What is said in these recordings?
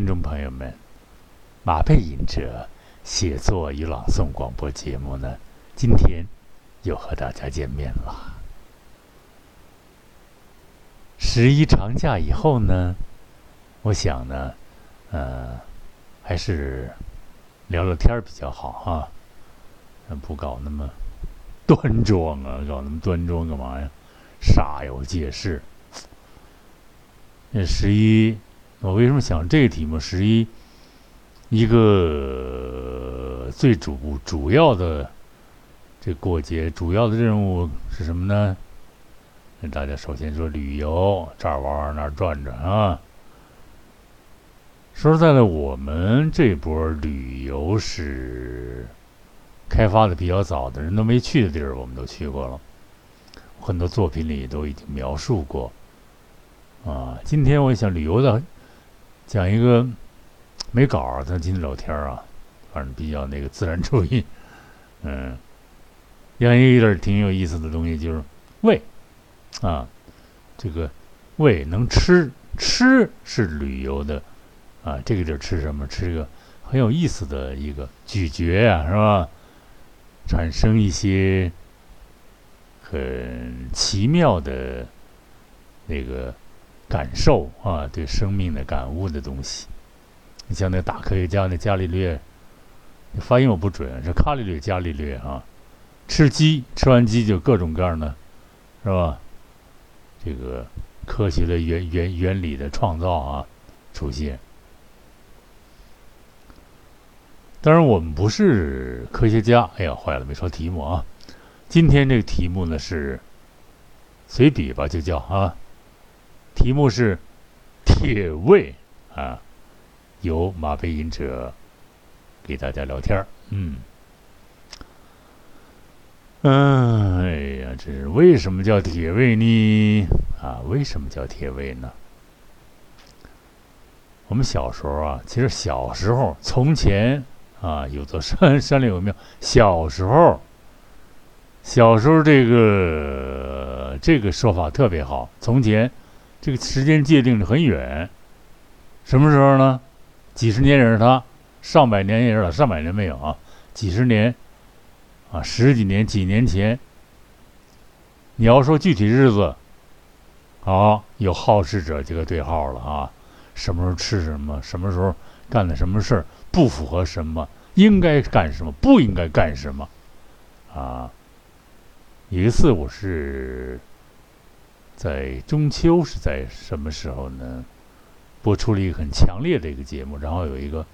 听众朋友们，马背吟者写作与朗诵广播节目呢，今天又和大家见面了。十一长假以后呢，我想呢，呃，还是聊聊天比较好啊，不搞那么端庄啊，搞那么端庄干嘛呀？煞有介事。那十一，我为什么想这个题目？十一，一个最主主要的这过节主要的任务是什么呢？跟大家首先说旅游，这儿玩玩那儿转转啊。说实在的，我们这波旅游是开发的比较早的，人都没去的地儿，我们都去过了。很多作品里都已经描述过。啊，今天我想旅游的讲一个没稿儿，咱今天聊天啊，反正比较那个自然主义。嗯，讲一个有点挺有意思的东西，就是胃。啊，这个胃能吃，吃是旅游的啊。这个地儿吃什么？吃一个很有意思的一个咀嚼呀，是吧？产生一些很奇妙的那个感受啊，对生命的感悟的东西。你像那大科学家那伽利略，发音我不准，是伽利略，伽利略啊。吃鸡，吃完鸡就各种各样的，是吧？这个科学的原原原理的创造啊，出现。当然，我们不是科学家。哎呀，坏了，没说题目啊。今天这个题目呢是随笔吧，就叫啊。题目是铁胃啊，由马背吟者给大家聊天。嗯。嗯，哎呀，这是为什么叫铁胃呢？啊，为什么叫铁胃呢？我们小时候啊，其实小时候，从前啊，有座山，山里有庙。小时候，小时候这个这个说法特别好。从前，这个时间界定的很远，什么时候呢？几十年也是他，上百年也是他，上百年没有啊，几十年。啊，十几年、几年前，你要说具体日子，好有好事者这个对号了啊。什么时候吃什么，什么时候干的什么事儿不符合什么，应该干什么，不应该干什么，啊。有一次我是在中秋，是在什么时候呢？播出了一个很强烈的一个节目，然后有一个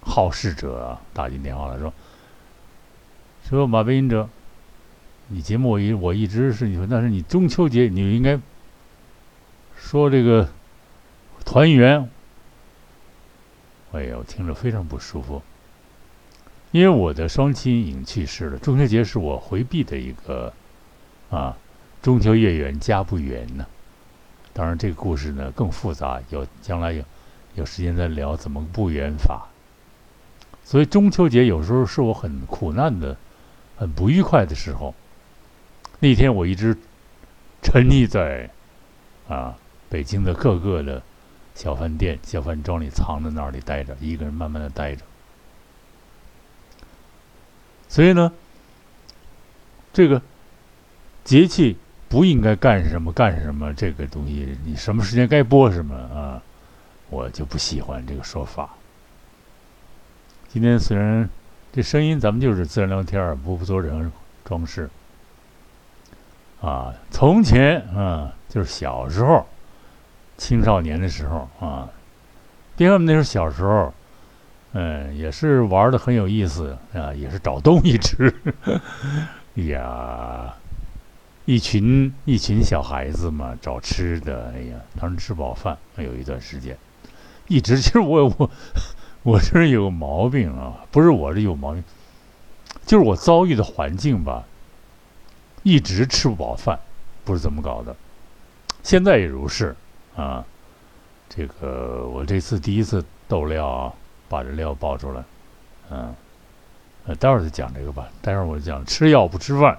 好事者打进电话来说。说马背吟者，你节目我一我一直是你说，但是你中秋节你应该说这个团圆。哎呀，我听着非常不舒服，因为我的双亲已经去世了。中秋节是我回避的一个啊，中秋月圆家不圆呢。当然，这个故事呢更复杂，有将来有有时间再聊怎么不圆法。所以中秋节有时候是我很苦难的。很不愉快的时候，那天我一直沉溺在啊北京的各个的小饭店、小饭庄里藏在那里待着，一个人慢慢的待着。所以呢，这个节气不应该干什么干什么，这个东西你什么时间该播什么啊，我就不喜欢这个说法。今天虽然。这声音咱们就是自然聊天儿，不不做任何装饰。啊，从前啊，就是小时候，青少年的时候啊，别看我们那时候小时候，嗯，也是玩的很有意思啊，也是找东西吃。呀，一群一群小孩子嘛，找吃的。哎呀，当时吃饱饭，有一段时间，一直其实我我。我这人有毛病啊，不是我这有毛病，就是我遭遇的环境吧，一直吃不饱饭，不是怎么搞的，现在也如是啊。这个我这次第一次斗料啊，把这料爆出来，嗯，呃，待会儿再讲这个吧。待会儿我讲吃药不吃饭，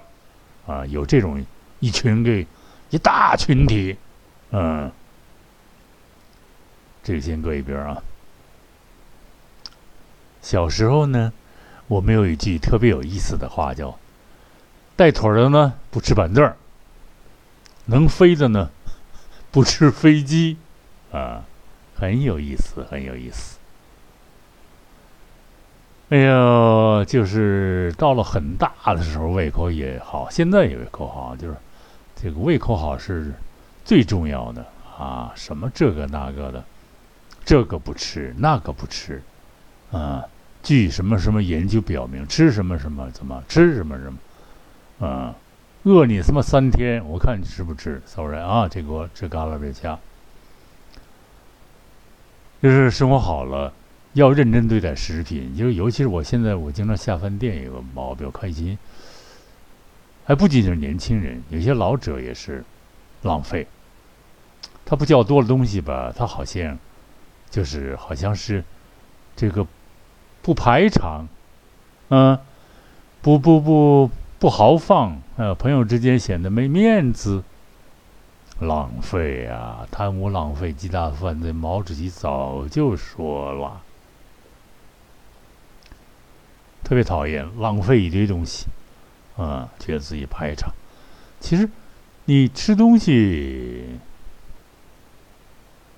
啊，有这种一群给一大群体，嗯。这个先搁一边啊。小时候呢，我们有一句特别有意思的话，叫“带腿的呢不吃板凳能飞的呢 不吃飞机”，啊，很有意思，很有意思。哎呦，就是到了很大的时候，胃口也好，现在也胃口好，就是这个胃口好是最重要的啊！什么这个那个的，这个不吃，那个不吃。啊，据什么什么研究表明，吃什么什么怎么吃什么什么，啊，饿你他妈三天，我看你吃不吃？Sorry 啊，这个吃嘎了别掐。就是生活好了，要认真对待食品。就是尤其是我现在，我经常下饭店有个毛病，开心。还不仅仅是年轻人，有些老者也是浪费。他不叫多了东西吧，他好像就是好像是这个。不排场，嗯，不不不不豪放，呃，朋友之间显得没面子，浪费啊！贪污浪费极大犯罪，毛主席早就说了，特别讨厌浪费一堆东西，啊，觉得自己排场。其实，你吃东西，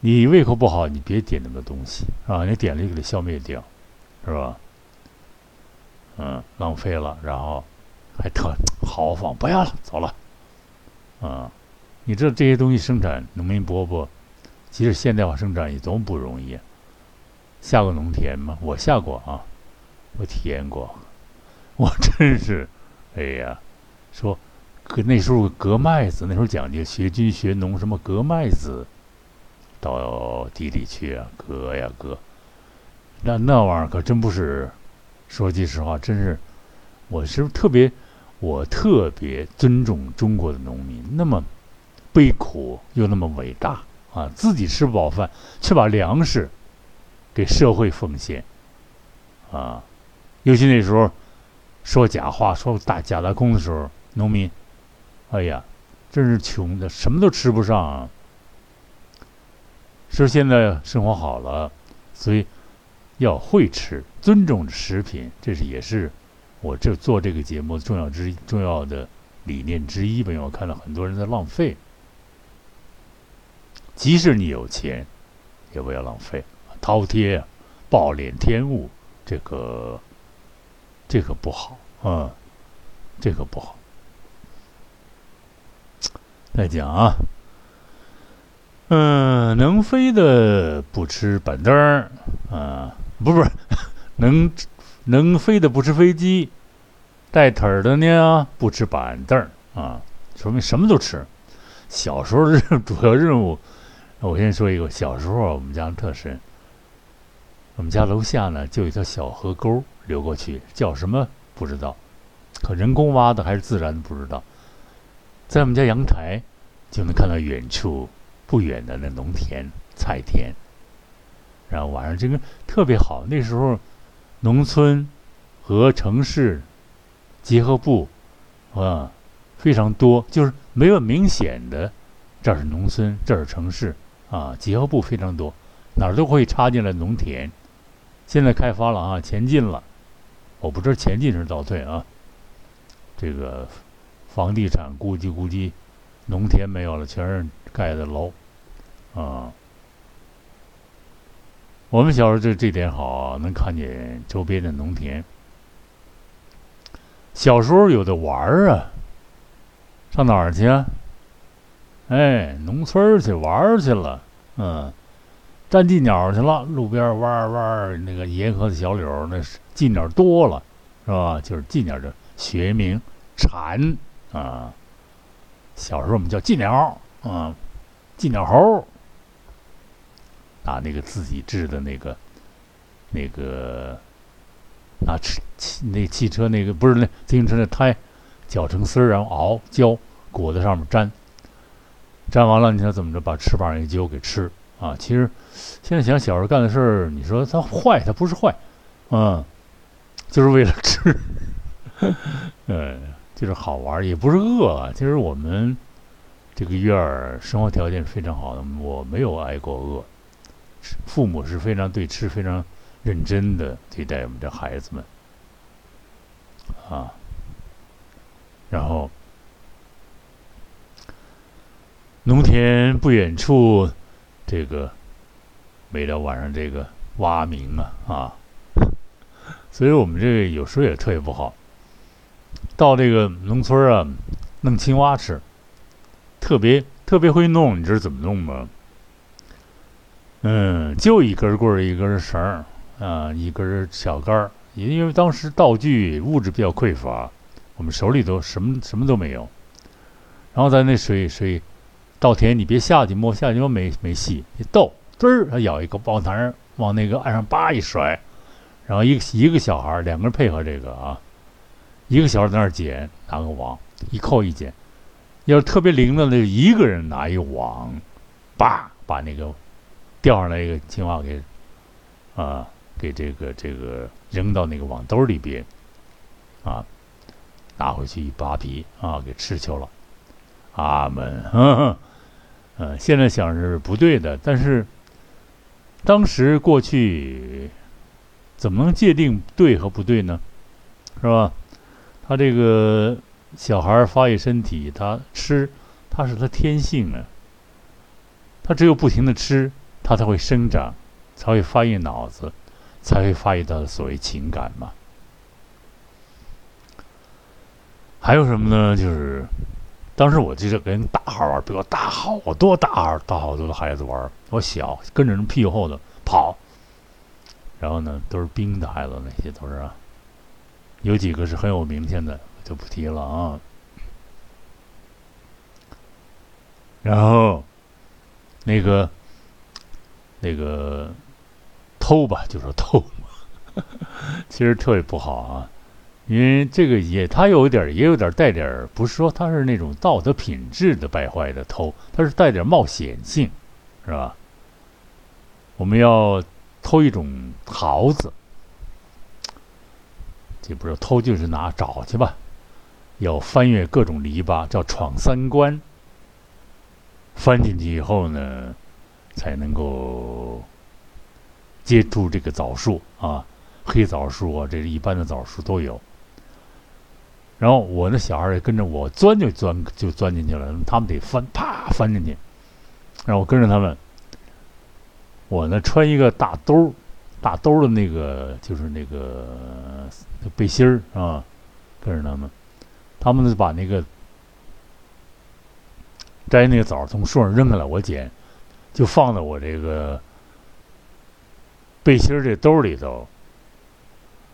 你胃口不好，你别点那么多东西啊！你点了就给它消灭掉。是吧？嗯，浪费了，然后还特豪放，不要了，走了。啊，你知道这些东西生产，农民伯伯，其实现代化生产也多么不容易。下过农田吗？我下过啊，我体验过，我真是，哎呀，说可那时候割麦子，那时候讲究学军学农，什么割麦子，到地里去啊，割呀割。那那玩意儿可真不是，说句实话，真是，我是特别，我特别尊重中国的农民，那么悲苦又那么伟大啊！自己吃不饱饭，却把粮食给社会奉献啊！尤其那时候说假话、说大假大空的时候，农民，哎呀，真是穷的，什么都吃不上。说现在生活好了，所以。要会吃，尊重食品，这是也是我这做这个节目重要之重要的理念之一吧。因为我看到很多人在浪费，即使你有钱，也不要浪费，饕餮、暴敛天物，这个这个不好啊，这个不好。再讲啊，嗯，能飞的不吃板凳儿啊。不是，能能飞的不吃飞机，带腿儿的呢不吃板凳儿啊，说明什么都吃。小时候的 主要任务，我先说一个，小时候我们家特深，我们家楼下呢就一条小河沟流过去，叫什么不知道，可人工挖的还是自然的不知道。在我们家阳台就能看到远处不远的那农田菜田。然后晚上这个特别好，那时候农村和城市结合部啊非常多，就是没有明显的这儿是农村，这儿是城市啊，结合部非常多，哪儿都会插进来农田。现在开发了啊，前进了，我不知道前进是倒退啊。这个房地产估计估计农田没有了，全是盖的楼啊。我们小时候就这点好，能看见周边的农田。小时候有的玩儿啊，上哪儿去啊？哎，农村去玩去了，嗯，站寄鸟去了。路边弯弯那个沿河的小柳，那是寄鸟多了，是吧？就是寄鸟的学名蝉啊。小时候我们叫寄鸟，啊，寄鸟猴。拿那个自己制的那个，那个拿汽汽那汽车那个不是那自行车那胎搅成丝儿，然后熬胶裹在上面粘，粘完了你说怎么着把翅膀一揪给吃啊？其实现在想小时候干的事儿，你说它坏，它不是坏，嗯，就是为了吃，嗯，就是好玩，也不是饿啊。其实我们这个院儿生活条件是非常好的，我没有挨过饿。父母是非常对吃非常认真的对待我们的孩子们啊，然后农田不远处，这个每到晚上这个蛙鸣啊啊，所以我们这个有时候也特别不好。到这个农村啊，弄青蛙吃，特别特别会弄，你知道怎么弄吗？嗯，就一根棍儿，一根绳儿，啊，一根小杆儿。因为当时道具物质比较匮乏，我们手里头什么什么都没有。然后在那水水稻田，你别下去摸，下去摸没没戏。一逗，嘚儿，它咬一个棒弹儿，往那个岸上叭一甩，然后一个一个小孩儿，两个人配合这个啊。一个小孩在那儿捡，拿个网一扣一捡，要是特别灵的，那一个人拿一网，叭把那个钓上来一个青蛙给啊给这个这个扔到那个网兜里边啊，拿回去一扒皮啊给吃去了。阿门，嗯，现在想是不对的，但是当时过去怎么能界定对和不对呢？是吧？他这个小孩发育身体，他吃，他是他天性啊。他只有不停的吃，他才会生长，才会发育脑子，才会发育到所谓情感嘛。还有什么呢？就是当时我就是跟大孩玩，比我大好多大孩大好多的孩子玩。我小跟着人屁股后头跑，然后呢都是兵的孩子，那些都是。有几个是很有名，现的就不提了啊。然后，那个，那个偷吧，就说偷，其实特别不好啊。因为这个也，他有点，也有点带点不是说他是那种道德品质的败坏的偷，他是带点冒险性，是吧？我们要偷一种桃子。这不是偷，就是拿找去吧。要翻越各种篱笆，叫闯三关。翻进去以后呢，才能够接触这个枣树啊，黑枣树啊，这是一般的枣树都有。然后我那小孩也跟着我钻，就钻就钻进去了。他们得翻，啪翻进去，然后我跟着他们。我呢穿一个大兜儿。大兜儿的那个就是那个背心儿啊，跟着他们，他们就把那个摘那个枣从树上扔下来，我捡，就放在我这个背心儿这兜里头。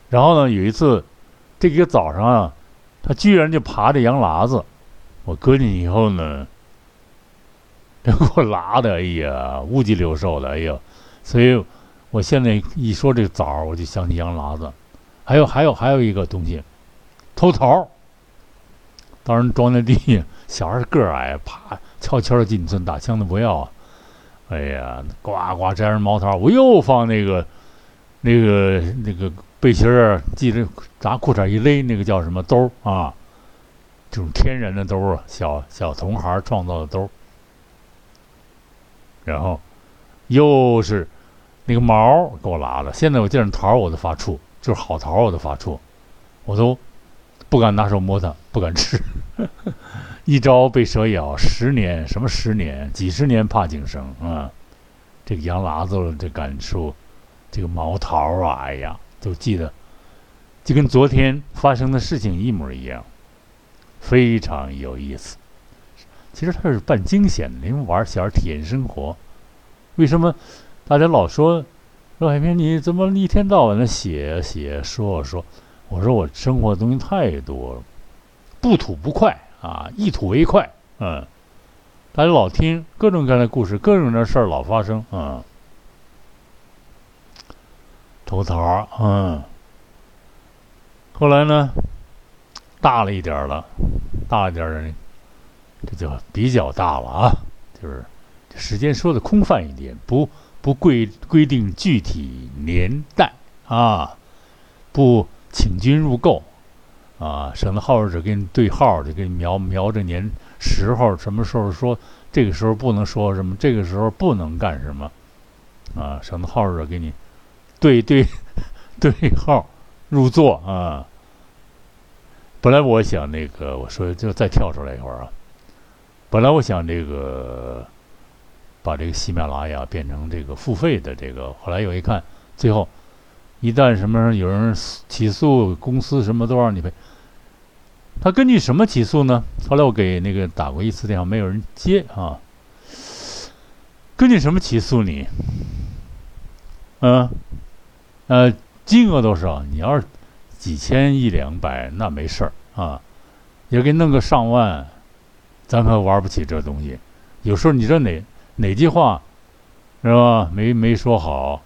然后呢，有一次这个枣上啊，他居然就爬着羊喇子，我搁进去以后呢，这 给我拉的，哎呀，五脊六兽的，哎呀，所以。我现在一说这个枣，我就想起羊喇子，还有还有还有一个东西，偷桃。当时装在地，小孩个儿矮，啪，悄悄的进村，打枪的不要。哎呀，呱呱摘上毛桃，我又放那个那个那个背心儿，系着拿裤衩一勒，那个叫什么兜啊？这种天然的兜啊，小小童孩创造的兜。然后又是。那个毛给我拉了，现在我见着桃我都发怵，就是好桃我都发怵，我都不敢拿手摸它，不敢吃。一朝被蛇咬，十年什么十年，几十年怕井绳啊！这个羊喇子这感受，这个毛桃啊，哎呀，都记得，就跟昨天发生的事情一模一样，非常有意思。其实它是半惊险的，因为玩小孩体验生活，为什么？大家老说，说海平你怎么一天到晚的写写说说？我说我生活的东西太多了，不吐不快啊，一吐为快。嗯，大家老听各种各样的故事，各种各样的事儿老发生。嗯，偷桃嗯，后来呢，大了一点了，大一点的，这就比较大了啊，就是时间说的空泛一点，不。不规规定具体年代啊，不请君入购啊，省得好事者给你对号，就给你瞄瞄着年时候，什么时候说这个时候不能说什么，这个时候不能干什么啊，省得好事者给你对对 对号入座啊。本来我想那个，我说就再跳出来一会儿啊。本来我想这个把这个喜马拉雅变成这个付费的这个，后来我一看，最后一旦什么有人起诉公司什么都让你赔，他根据什么起诉呢？后来我给那个打过一次电话，没有人接啊。根据什么起诉你？嗯，呃，金额多少？你要是几千一两百，那没事儿啊，也给弄个上万，咱可玩不起这东西。有时候你这哪哪句话是吧？没没说好，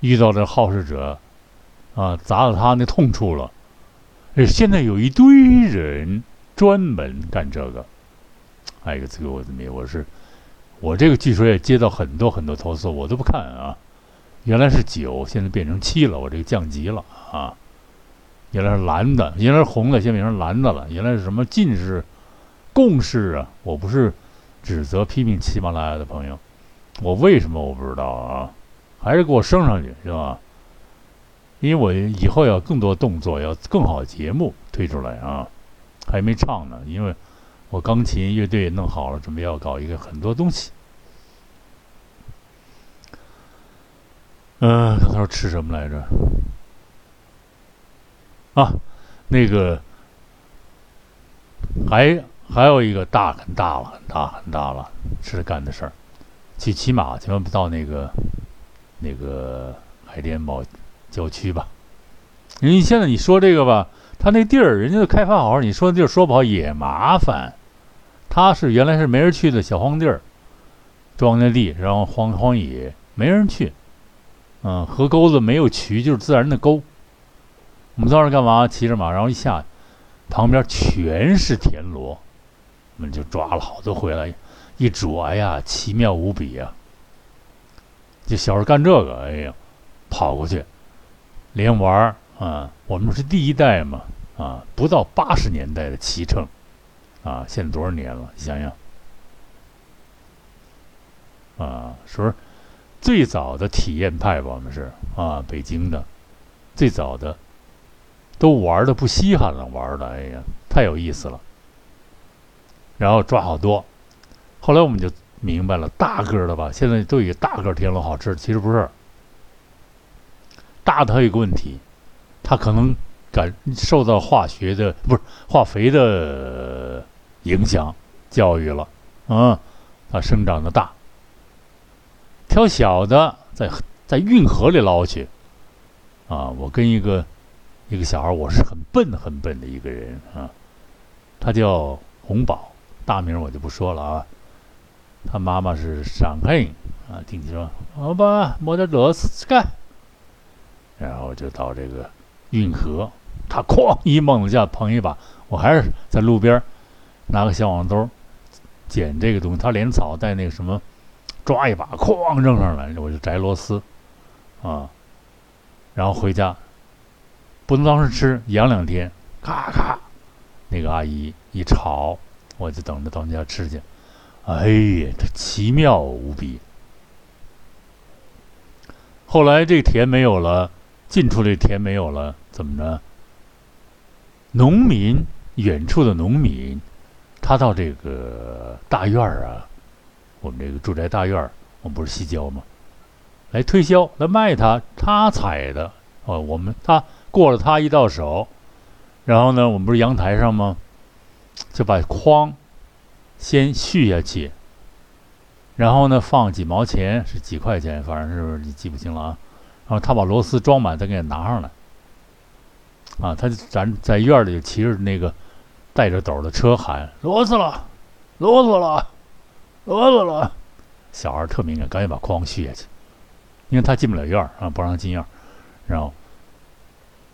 遇到这好事者啊，砸到他那痛处了。哎，现在有一堆人专门干这个。哎呀，这个我怎么我是。我这个据说也接到很多很多投诉，我都不看啊。原来是九，现在变成七了，我这个降级了啊。原来是蓝的，原来是红的，现在变成蓝的了。原来是什么近视、共视啊？我不是指责批评喜马拉雅的朋友，我为什么我不知道啊？还是给我升上去是吧？因为我以后要更多动作，要更好节目推出来啊。还没唱呢，因为。我钢琴乐队弄好了，准备要搞一个很多东西。嗯，他说吃什么来着？啊，那个还还有一个大很大了，很大很大了，是干的事儿。去骑马去到那个那个海淀堡郊区吧。因为现在你说这个吧，他那地儿人家都开发好，你说的地儿说不好也麻烦。他是原来是没人去的小荒地儿，庄稼地，然后荒荒野，没人去。嗯，河沟子没有渠，就是自然的沟。我们当时干嘛？骑着马，然后一下，旁边全是田螺，我们就抓了好多回来，一煮，哎呀，奇妙无比呀！就小时候干这个，哎呀，跑过去，连玩儿啊。我们是第一代嘛，啊，不到八十年代的骑乘。啊，现在多少年了？你想想，啊，说最早的体验派吧，我们是啊，北京的最早的，都玩的不稀罕了，玩的，哎呀，太有意思了。然后抓好多，后来我们就明白了，大个的吧，现在都以大个田螺好吃，其实不是。大的还有个问题，它可能感受到化学的，不是化肥的。影响教育了，嗯，它生长的大，挑小的在在运河里捞去，啊，我跟一个一个小孩，我是很笨很笨的一个人啊，他叫洪宝，大名我就不说了啊，他妈妈是上海人啊，听你说好吧，摸点螺丝干，然后就到这个运河，他哐一猛子下碰一把，我还是在路边。拿个小网兜捡这个东西，他连草带那个什么，抓一把，哐扔上来，我就摘螺丝，啊，然后回家，不能当时吃，养两天，咔咔，那个阿姨一炒，我就等着到家吃去，哎呀，这奇妙无比。后来这田没有了，近处这田没有了，怎么着？农民，远处的农民。他到这个大院儿啊，我们这个住宅大院儿，我们不是西郊吗？来推销，来卖他，他采的哦。我们他过了他一到手，然后呢，我们不是阳台上吗？就把筐先续下去，然后呢，放几毛钱是几块钱，反正是你记不清了啊。然后他把螺丝装满，再给你拿上来。啊，他咱在院里骑着那个。带着斗的车喊螺丝了，螺丝了，螺丝了。小孩特敏感，赶紧把筐续下去，因为他进不了院儿啊，不让进院儿。然后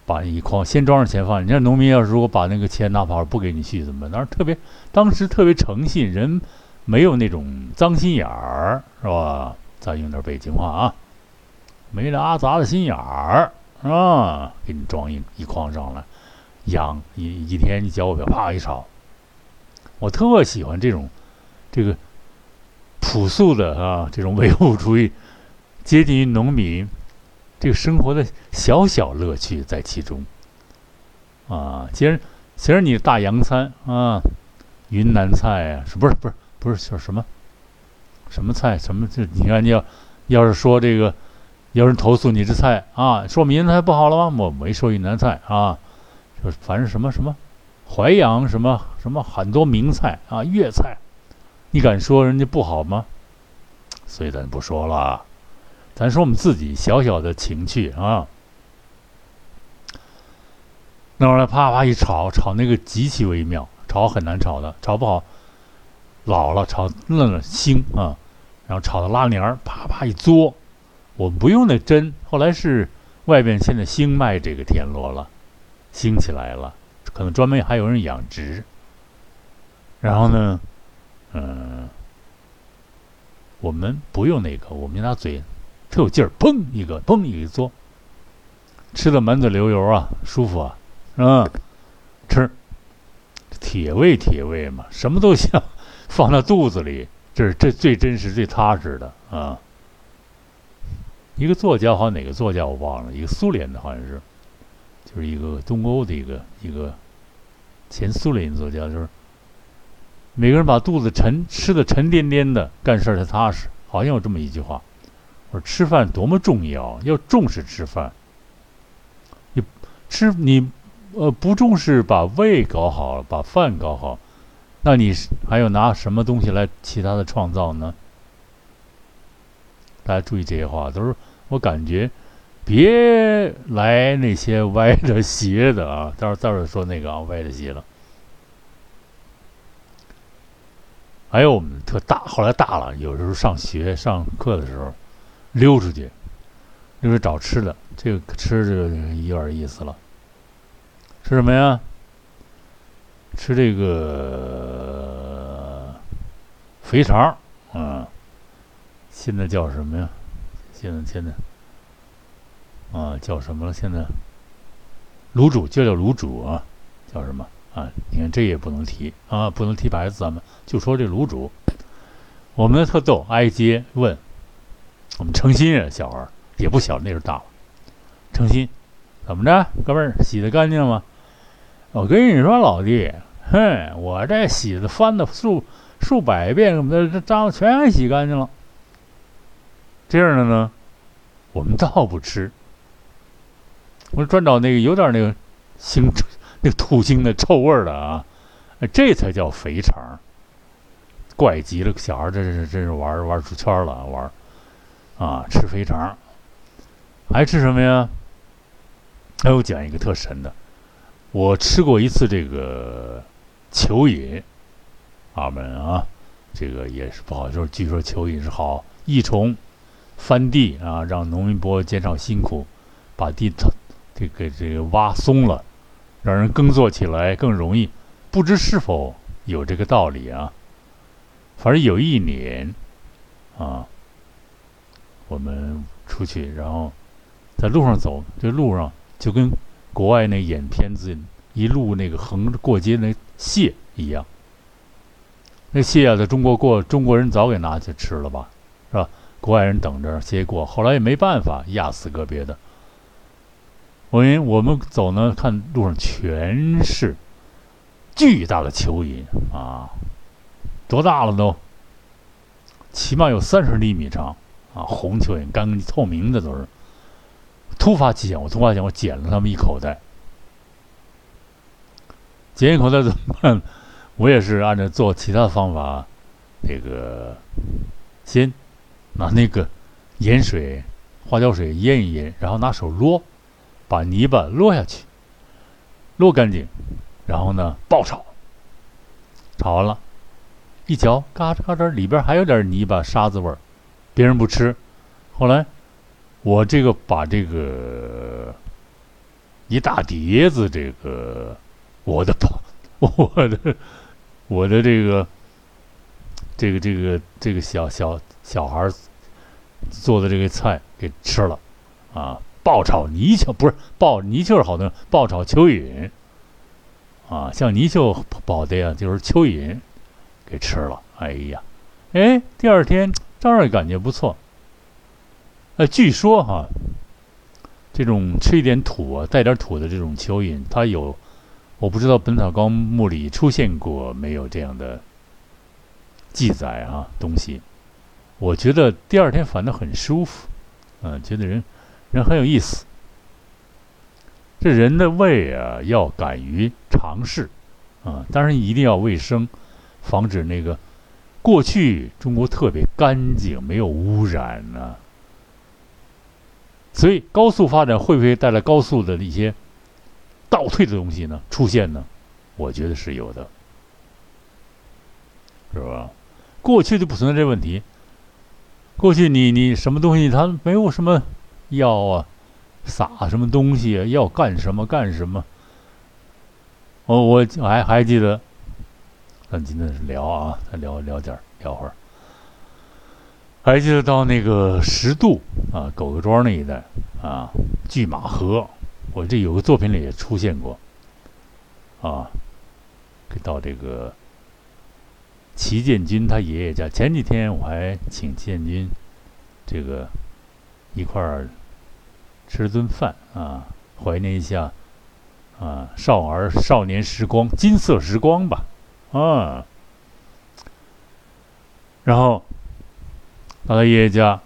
把一筐先装上钱放。你看农民要是如果把那个钱拿跑了，不给你续怎么办？当时特别，当时特别诚信，人没有那种脏心眼儿，是吧？咱用点北京话啊，没那阿杂的心眼儿，是吧？给你装一一筐上来。养一一天，你交个表，啪一炒。我特喜欢这种，这个朴素的啊，这种唯物主义接近于农民这个生活的小小乐趣在其中。啊，其实其实你大洋餐啊，云南菜啊，是不是不是不是叫什么什么菜什么？就你看你要要是说这个，有人投诉你这菜啊，说闽南菜不好了吗？我没说云南菜啊，就是反正什么什么淮扬什么什么很多名菜啊，粤菜，你敢说人家不好吗？所以咱不说了，咱说我们自己小小的情趣啊。那玩意啪啪一炒，炒那个极其微妙，炒很难炒的，炒不好，老了炒嫩了腥啊，然后炒的拉黏儿，啪啪一嘬，我们不用那针，后来是外边现在兴卖这个田螺了，兴起来了，可能专门还有人养殖。然后呢，嗯，我们不用那个，我们拿嘴特有劲儿，砰一个，砰一个嘬，吃的满嘴流油啊，舒服啊。嗯，吃，铁胃铁胃嘛，什么都行 放到肚子里，这是这最真实、最踏实的啊。一个作家，好像哪个作家我忘了，一个苏联的，好像是，就是一个东欧的一个一个前苏联作家，就是每个人把肚子沉吃的沉甸甸的，干事儿才踏实，好像有这么一句话。我说吃饭多么重要，要重视吃饭。你吃你。呃，不重视把胃搞好，把饭搞好，那你还有拿什么东西来其他的创造呢？大家注意这些话，都是我感觉，别来那些歪的斜的啊！待会儿待会儿说那个啊，歪的斜了。还有我们特大，后来大了，有时候上学上课的时候，溜出去，溜出去找吃的，这个吃就有点意思了。吃什么呀？吃这个肥肠啊！现在叫什么呀？现在现在啊，叫什么了？现在卤煮就叫卤煮啊，叫什么啊？你看这也不能提啊，不能提牌子，咱们就说这卤煮。我们的特逗，挨街问我们诚心啊，小孩也不小，那时候大了。诚心怎么着，哥们儿洗的干净吗？我跟你说，老弟，哼，我这洗的翻的数数百遍，这这脏全洗干净了。这样的呢，我们倒不吃。我专找那个有点那个腥、那个土腥的臭味的啊，这才叫肥肠。怪极了，小孩这是真是玩玩出圈了，玩啊，吃肥肠，还吃什么呀？还有讲一个特神的。我吃过一次这个蚯蚓，阿门啊，这个也是不好说。据说蚯蚓是好益虫，翻地啊，让农民伯减少辛苦，把地这个这个挖松了，让人耕作起来更容易。不知是否有这个道理啊？反正有一年啊，我们出去，然后在路上走，这路上就跟。国外那演片子，一路那个横着过街那蟹一样，那蟹啊，在中国过，中国人早给拿去吃了吧，是吧？国外人等着蟹过，后来也没办法，压死个别的。我因为我们走呢，看路上全是巨大的蚯蚓啊，多大了都？起码有三十厘米长啊，红蚯蚓，干透明的都是。突发奇想，我突发奇想，我捡了他们一口袋。捡一口袋怎么办？我也是按照做其他的方法，那个先拿那个盐水、花椒水腌一腌，然后拿手撸，把泥巴撸下去，撸干净，然后呢爆炒。炒完了，一嚼，嘎吱嘎吱，里边还有点泥巴沙子味儿。别人不吃，后来。我这个把这个一大碟子这个我的 我的我的这个这个这个这个小小小孩做的这个菜给吃了啊！爆炒泥鳅不是爆泥鳅是好的，爆炒蚯蚓啊，像泥鳅不好的呀，就是蚯蚓给吃了。哎呀，哎，第二天照样感觉不错。呃，据说哈，这种吃一点土啊，带点土的这种蚯蚓，它有，我不知道《本草纲目》里出现过没有这样的记载啊东西。我觉得第二天反正很舒服，嗯，觉得人人很有意思。这人的胃啊，要敢于尝试，啊，当然一定要卫生，防止那个。过去中国特别干净，没有污染呢，所以高速发展会不会带来高速的一些倒退的东西呢？出现呢？我觉得是有的，是吧？过去就不存在这问题。过去你你什么东西，它没有什么药啊，撒什么东西啊，要干什么干什么。我我还还记得。咱今天聊啊，再聊聊点儿聊会儿。还记得到那个十渡啊，狗狗庄那一带啊，拒马河，我这有个作品里也出现过啊。到这个齐建军他爷爷家，前几天我还请齐建军这个一块儿吃顿饭啊，怀念一下啊少儿少年时光、金色时光吧。啊，然后到他爷爷家，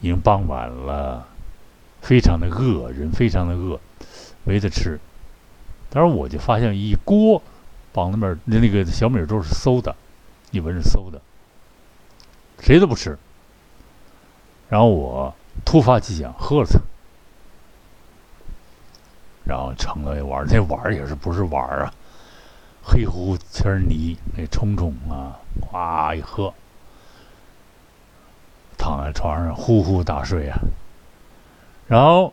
已经傍晚了，非常的饿，人非常的饿，没得吃。当时我就发现一锅绑那边那那个小米粥是馊的，一闻是馊的，谁都不吃。然后我突发奇想，喝了它，然后盛了一碗，那碗也是不是碗啊？黑乎乎全是泥，那冲冲啊，哗一喝，躺在床上呼呼大睡啊。然后，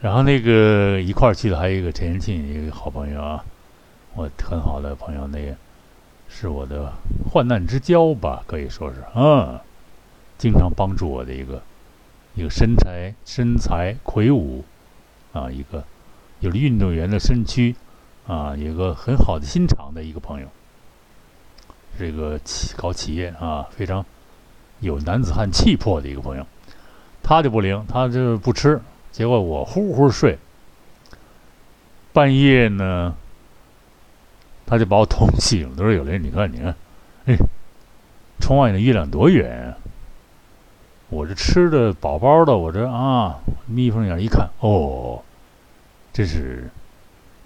然后那个一块儿去的还有一个陈延庆，一个好朋友啊，我很好的朋友，那个是我的患难之交吧，可以说是啊，经常帮助我的一个一个身材身材魁梧啊，一个有了运动员的身躯。啊，有个很好的心肠的一个朋友，这个企搞企业啊，非常有男子汉气魄的一个朋友，他就不灵，他就不吃，结果我呼呼睡，半夜呢，他就把我捅醒了，他说：“有人，你看，你看，哎，窗外的月亮多圆啊！我这吃的饱饱的，我这啊，眯缝眼一看，哦，这是。”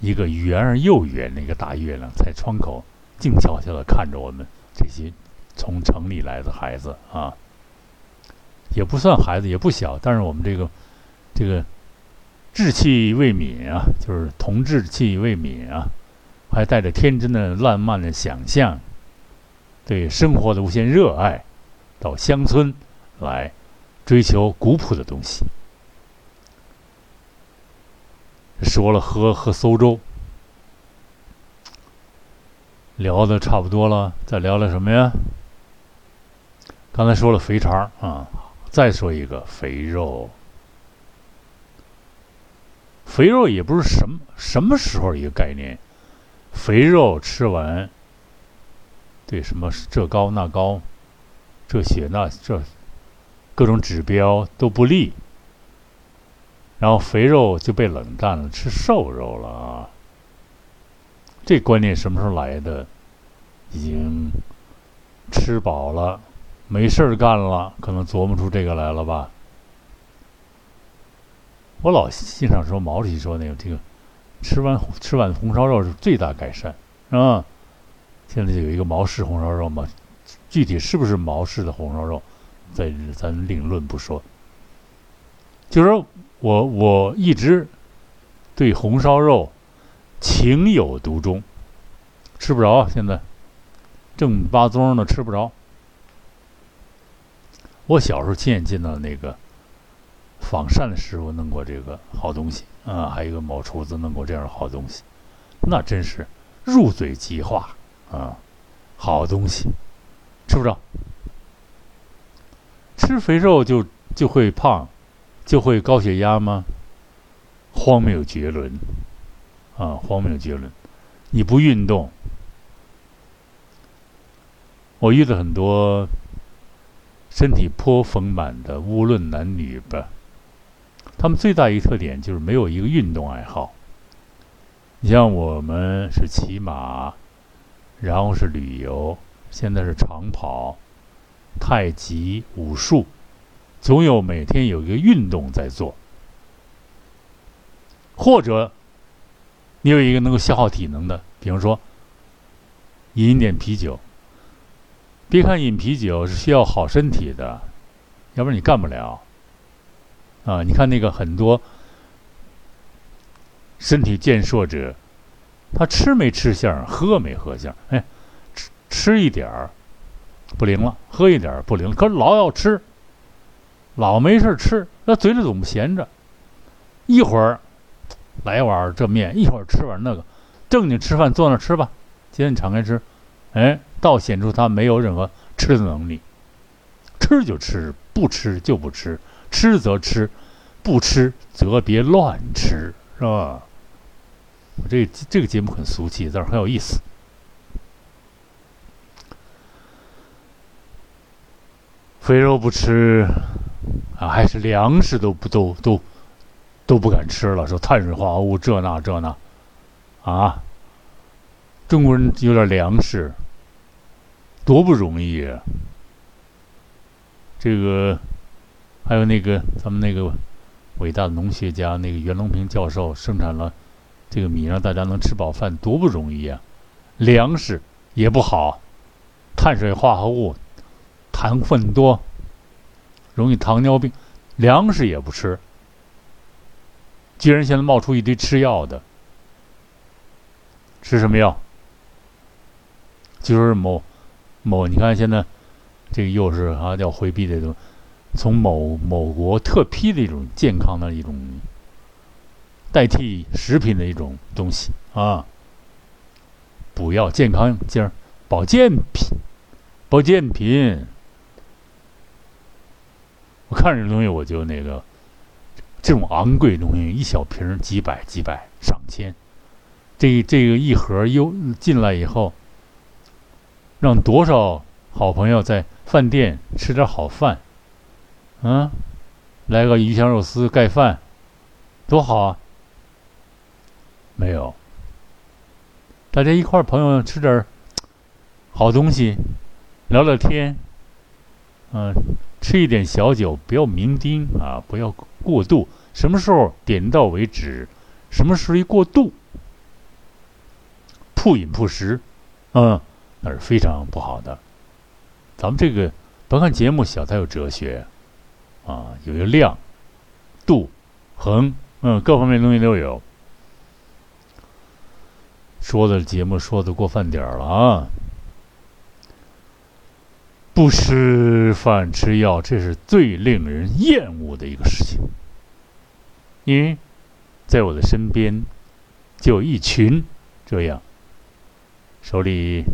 一个圆而又圆的一个大月亮，在窗口静悄悄地看着我们这些从城里来的孩子啊，也不算孩子，也不小，但是我们这个这个志气未泯啊，就是童志气未泯啊，还带着天真的烂漫的想象，对生活的无限热爱，到乡村来追求古朴的东西。说了喝喝馊粥，聊的差不多了，再聊聊什么呀？刚才说了肥肠啊，再说一个肥肉。肥肉也不是什么什么时候一个概念，肥肉吃完，对什么这高那高，这血那这，各种指标都不利。然后肥肉就被冷淡了，吃瘦肉了啊！这观念什么时候来的？已经吃饱了，没事儿干了，可能琢磨出这个来了吧？我老欣赏说毛主席说那个这个，吃完吃碗红烧肉是最大改善，是吧？现在就有一个毛氏红烧肉嘛，具体是不是毛氏的红烧肉，在咱另论不说，就是。我我一直对红烧肉情有独钟，吃不着。现在正八宗的吃不着。我小时候亲眼见到那个仿膳的师傅弄过这个好东西啊，还有一个某厨子弄过这样的好东西，那真是入嘴即化啊，好东西吃不着。吃肥肉就就会胖。就会高血压吗？荒谬绝伦，啊，荒谬绝伦！你不运动，我遇到很多身体颇丰满的，无论男女吧。他们最大一个特点就是没有一个运动爱好。你像我们是骑马，然后是旅游，现在是长跑、太极、武术，总有每天有一个运动在做，或者你有一个能够消耗体能的，比方说饮一点啤酒。别看饮啤酒是需要好身体的，要不然你干不了。啊，你看那个很多。身体健硕者，他吃没吃相，喝没喝相。哎，吃吃一点儿不灵了，喝一点儿不灵了。可是老要吃，老没事吃，那嘴里总不闲着。一会儿来碗这面，一会儿吃碗那个。正经吃饭，坐那吃吧。今天敞开吃，哎，倒显出他没有任何吃的能力。吃就吃，不吃就不吃。吃则吃，不吃则别乱吃，是吧？我这这个节目很俗气，但是很有意思。肥肉不吃啊，还是粮食都不都都都不敢吃了。说碳水化合物这那这那啊，中国人有点粮食多不容易啊！这个还有那个咱们那个伟大的农学家那个袁隆平教授生产了。这个米让大家能吃饱饭多不容易啊！粮食也不好，碳水化合物、糖分多，容易糖尿病。粮食也不吃，居然现在冒出一堆吃药的，吃什么药？就是某某，你看现在这个又是啊要回避这种，从某某国特批的一种健康的一种。代替食品的一种东西啊，补药、健康劲儿、保健品、保健品。我看这东西，我就那个这种昂贵的东西，一小瓶几百、几百、上千，这这个一盒又进来以后，让多少好朋友在饭店吃点好饭，嗯，来个鱼香肉丝盖饭，多好啊！没有，大家一块朋友吃点好东西，聊聊天，嗯，吃一点小酒，不要酩酊啊，不要过度。什么时候点到为止？什么时候一过度，暴饮暴食，嗯，那是非常不好的。咱们这个甭看节目小，它有哲学啊，有一个量、度、衡，嗯，各方面东西都有。说的节目说的过饭点儿了啊！不吃饭吃药，这是最令人厌恶的一个事情。因为在我的身边就有一群这样，手里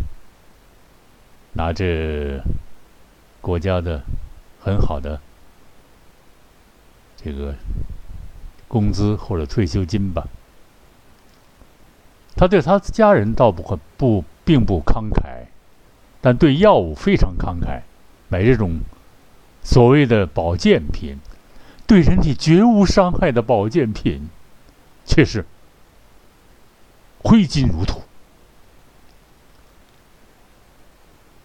拿着国家的很好的这个工资或者退休金吧。他对他家人倒不会不并不慷慨，但对药物非常慷慨，买这种所谓的保健品，对人体绝无伤害的保健品，却是挥金如土。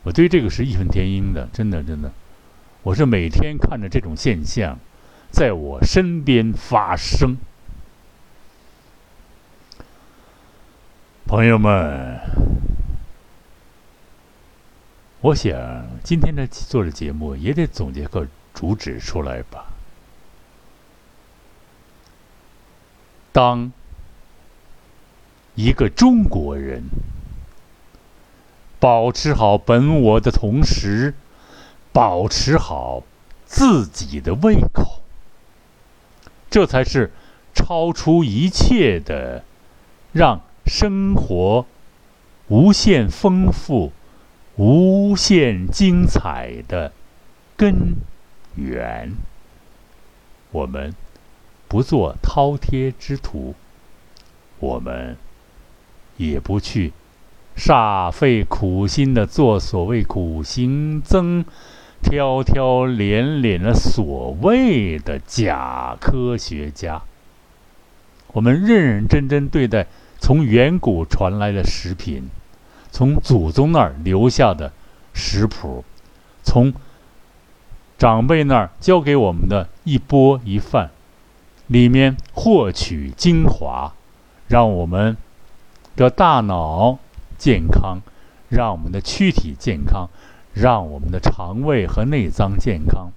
我对这个是义愤填膺的，真的真的，我是每天看着这种现象在我身边发生。朋友们，我想今天的做的节目也得总结个主旨出来吧。当一个中国人保持好本我的同时，保持好自己的胃口，这才是超出一切的让。生活无限丰富、无限精彩的根源。我们不做饕餮之徒，我们也不去煞费苦心的做所谓苦行僧、挑挑连连的所谓的假科学家。我们认认真真对待从远古传来的食品，从祖宗那儿留下的食谱，从长辈那儿教给我们的一钵一饭，里面获取精华，让我们的大脑健康，让我们的躯体健康，让我们的肠胃和内脏健康，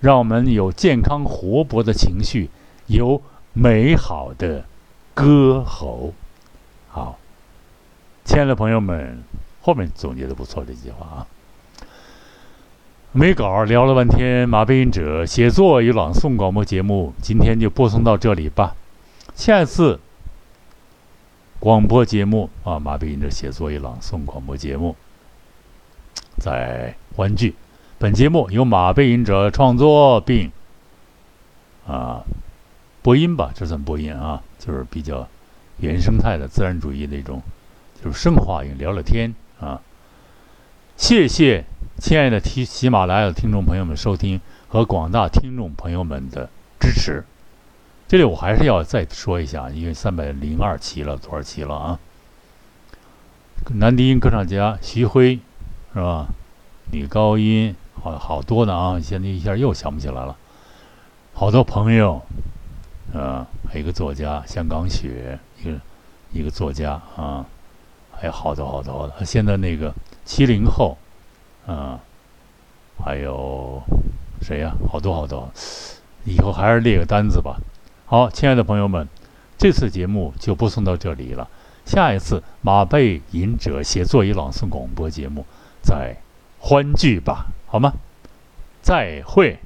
让我们有健康活泼的情绪，有。美好的歌喉，亲爱的朋友们，后面总结的不错，这句话啊。没稿聊了半天，马背吟者写作与朗诵广播节目，今天就播送到这里吧。下次广播节目啊，马背吟者写作与朗诵广播节目在欢聚。本节目由马背吟者创作并啊。播音吧，这算播音啊，就是比较原生态的自然主义那种，就是生化音聊聊天啊。谢谢亲爱的喜喜马拉雅的听众朋友们收听和广大听众朋友们的支持。这里我还是要再说一下，因为三百零二期了，多少期了啊？男低音歌唱家徐辉是吧？女高音好好多呢啊，现在一下又想不起来了，好多朋友。啊，还有一个作家香港雪，一个一个作家啊，还有好多好多的。现在那个七零后，啊，还有谁呀？好多好多，以后还是列个单子吧。好，亲爱的朋友们，这次节目就播送到这里了。下一次马背吟者写作与朗诵广播节目再欢聚吧，好吗？再会。